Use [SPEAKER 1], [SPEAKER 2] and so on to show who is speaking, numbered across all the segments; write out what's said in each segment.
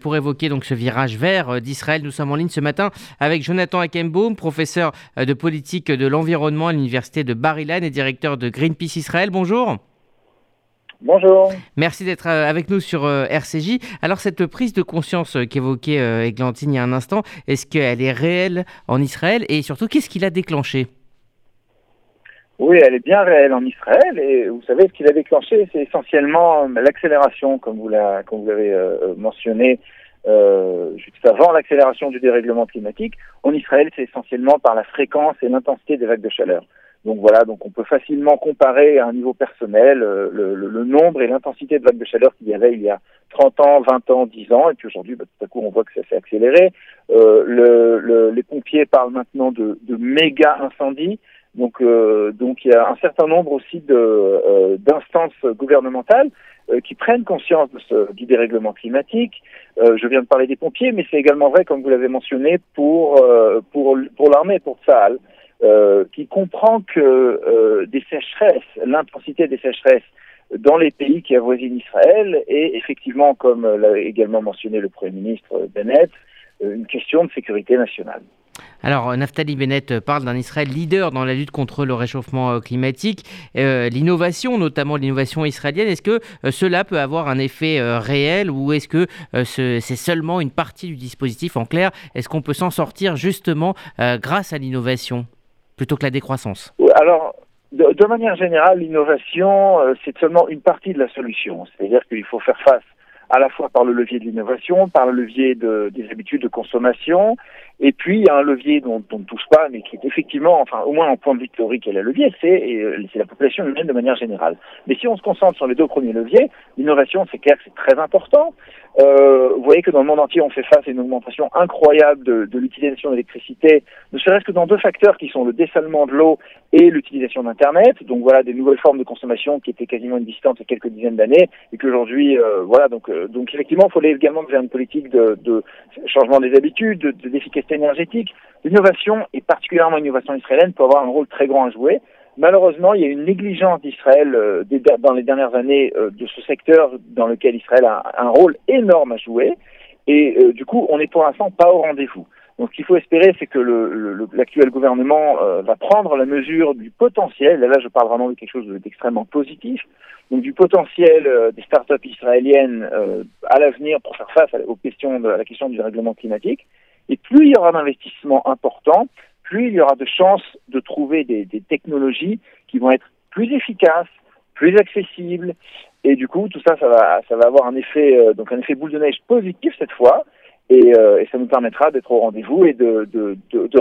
[SPEAKER 1] Pour évoquer donc ce virage vert euh, d'Israël, nous sommes en ligne ce matin avec Jonathan Akembaum, professeur euh, de politique de l'environnement à l'université de Bar-Ilan et directeur de Greenpeace Israël. Bonjour.
[SPEAKER 2] Bonjour.
[SPEAKER 1] Merci d'être euh, avec nous sur RCJ. Alors cette prise de conscience qu'évoquait Églantine il y a un instant, est-ce qu'elle est réelle en Israël? Et surtout qu'est-ce qui l'a déclenchée?
[SPEAKER 2] Oui, elle est bien réelle en Israël et vous savez ce qui l'a déclenché, c'est essentiellement l'accélération, comme vous l'avez euh, mentionné euh, juste avant l'accélération du dérèglement climatique. En Israël, c'est essentiellement par la fréquence et l'intensité des vagues de chaleur. Donc voilà, donc on peut facilement comparer à un niveau personnel euh, le, le, nombre et l'intensité de vagues de chaleur qu'il y avait il y a 30 ans, 20 ans, 10 ans, et puis aujourd'hui, bah, tout à coup, on voit que ça s'est accéléré. Euh, le, les pompiers parlent maintenant de, de méga incendies. Donc, euh, donc il y a un certain nombre aussi de, euh, d'instances gouvernementales euh, qui prennent conscience de ce, du dérèglement climatique. je viens de parler des pompiers, mais c'est également vrai, comme vous l'avez mentionné, pour pour pour l'armée, pour Tsahal, qui comprend que des sécheresses, l'intensité des sécheresses dans les pays qui avoisinent Israël est effectivement, comme l'a également mentionné le Premier ministre Bennett, une question de sécurité nationale.
[SPEAKER 1] Alors, Naftali Bennett parle d'un Israël leader dans la lutte contre le réchauffement euh, climatique, euh, l'innovation, notamment l'innovation israélienne. Est-ce que euh, cela peut avoir un effet réel ou est-ce que c'est seulement une partie du dispositif En clair, est-ce qu'on peut s'en sortir justement grâce à l'innovation plutôt que la décroissance?
[SPEAKER 2] Alors, de manière générale, l'innovation, c'est seulement une partie de la solution. C'est-à-dire qu'il faut faire face à la fois par le levier de l'innovation, par le levier de, des habitudes de consommation, et puis il y a un levier dont, on ne touche pas, mais qui est effectivement, enfin au moins en point de vue théorique, elle a levier, euh, c'est la population humaine de manière générale. Mais si on se concentre sur les deux premiers leviers, l'innovation, c'est clair, c'est très important. Euh, vous voyez que dans le monde entier, on fait face à une augmentation incroyable de, de l'utilisation d'électricité, ne serait-ce que dans deux facteurs qui sont le dessalement de l'eau et l'utilisation d'Internet. Donc voilà, des nouvelles formes de consommation qui étaient quasiment inexistantes il y a quelques dizaines d'années et qu'aujourd'hui, euh, voilà, donc, euh, donc effectivement, il faut aller également vers une politique de, de changement des habitudes, d'efficacité énergétique. L'innovation, et particulièrement l'innovation israélienne, peut avoir un rôle très grand à jouer. Malheureusement, il y a une négligence d'Israël euh, dans les dernières années euh, de ce secteur dans lequel Israël a un rôle énorme à jouer. Et euh, du coup, on n'est pour l'instant pas au rendez-vous. Donc, ce qu'il faut espérer, c'est que l'actuel gouvernement va prendre la mesure du potentiel. Et là, je parle vraiment de quelque chose d'extrêmement positif. Donc, du potentiel des startups israéliennes à l'avenir pour faire face aux questions de, à la question du règlement climatique. Et plus il y aura d'investissements importants, plus il y aura de chances de trouver des, technologies qui vont être plus efficaces, plus accessibles, et du coup tout ça, ça va, avoir un effet, euh, donc un effet boule de neige positif cette fois, et, euh, ça nous permettra d'être au rendez-vous et de,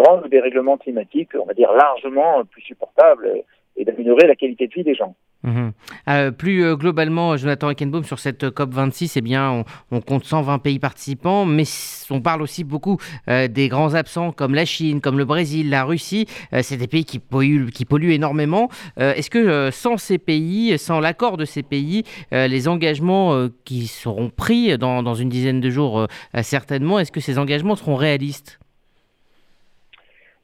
[SPEAKER 2] rendre des règlements climatiques, on va dire largement plus supportables et d'améliorer la qualité de vie des gens.
[SPEAKER 1] Mhm. Euh, plus euh, globalement, Jonathan Eckenbaum, sur cette COP26, eh bien, on, compte 120 pays participants, mais on parle aussi beaucoup euh, des grands absents comme la Chine, comme le Brésil, la Russie. c'est des pays qui polluent, qui polluent énormément. Est-ce que sans ces pays, sans l'accord de ces pays, les engagements qui seront pris dans, dans, une dizaine de jours, certainement, est-ce que ces engagements seront réalistes?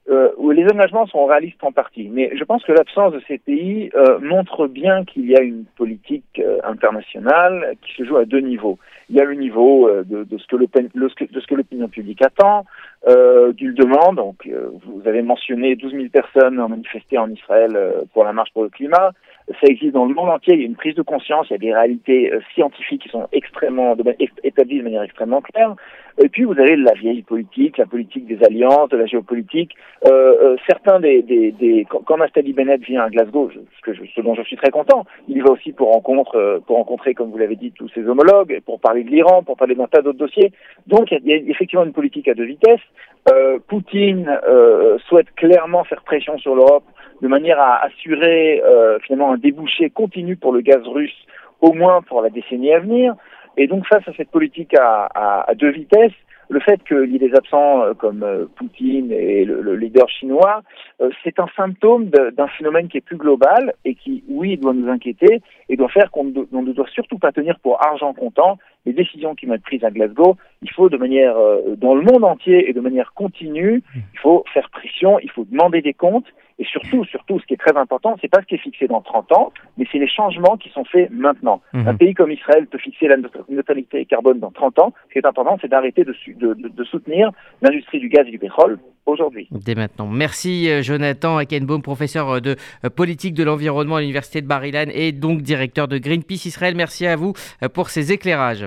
[SPEAKER 2] Euh, les engagements sont réalistes en partie, mais je pense que l'absence de ces pays euh, montre bien qu'il y a une politique euh, internationale qui se joue à deux niveaux. Il y a le niveau euh, de, de, ce que l'opinion publique attend, euh, qu'il demande. Donc, vous avez mentionné 12 000 personnes ont manifesté en Israël pour la marche pour le climat. Ça existe dans le monde entier. Il y a une prise de conscience. Il y a des réalités scientifiques qui sont extrêmement établies de manière extrêmement claire. Et puis vous avez la vieille politique, la politique des alliances, de la géopolitique. Euh, euh, certains des, des, des quand, quand Bennett vient à Glasgow, ce, que je, ce dont je suis très content, il va aussi pour rencontre, euh, pour rencontrer, comme vous l'avez dit, tous ses homologues, pour parler de l'Iran, pour parler d'un tas d'autres dossiers. Donc il y, a, effectivement une politique à deux vitesses. Euh, Poutine euh, souhaite clairement faire pression sur l'Europe de manière à assurer finalement un débouché continu pour le gaz russe, au moins pour la décennie à venir. Et donc face à cette politique à, à, à deux vitesses, le fait qu'il y ait des absents euh, comme euh, Poutine et le, leader chinois, euh, c'est un symptôme d'un phénomène qui est plus global et qui, oui, doit nous inquiéter et doit faire qu'on ne doit surtout pas tenir pour argent comptant les décisions qui vont être prises à Glasgow. Il faut de manière, dans le monde entier et de manière continue, il faut faire pression, il faut demander des comptes Et surtout, surtout, ce qui est très important, c'est pas ce qui est fixé dans 30 ans, mais c'est les changements qui sont faits maintenant. Mhm. Un pays comme Israël peut fixer la neutralité carbone dans 30 ans. Ce qui est important, c'est d'arrêter de, de, de, soutenir l'industrie du gaz et du pétrole aujourd'hui.
[SPEAKER 1] Dès maintenant. Merci euh, Jonathan Akenbaum, professeur euh, de euh, politique de l'environnement à l'Université de Bar-Ilan et donc directeur de Greenpeace Israël. Merci à vous pour ces éclairages.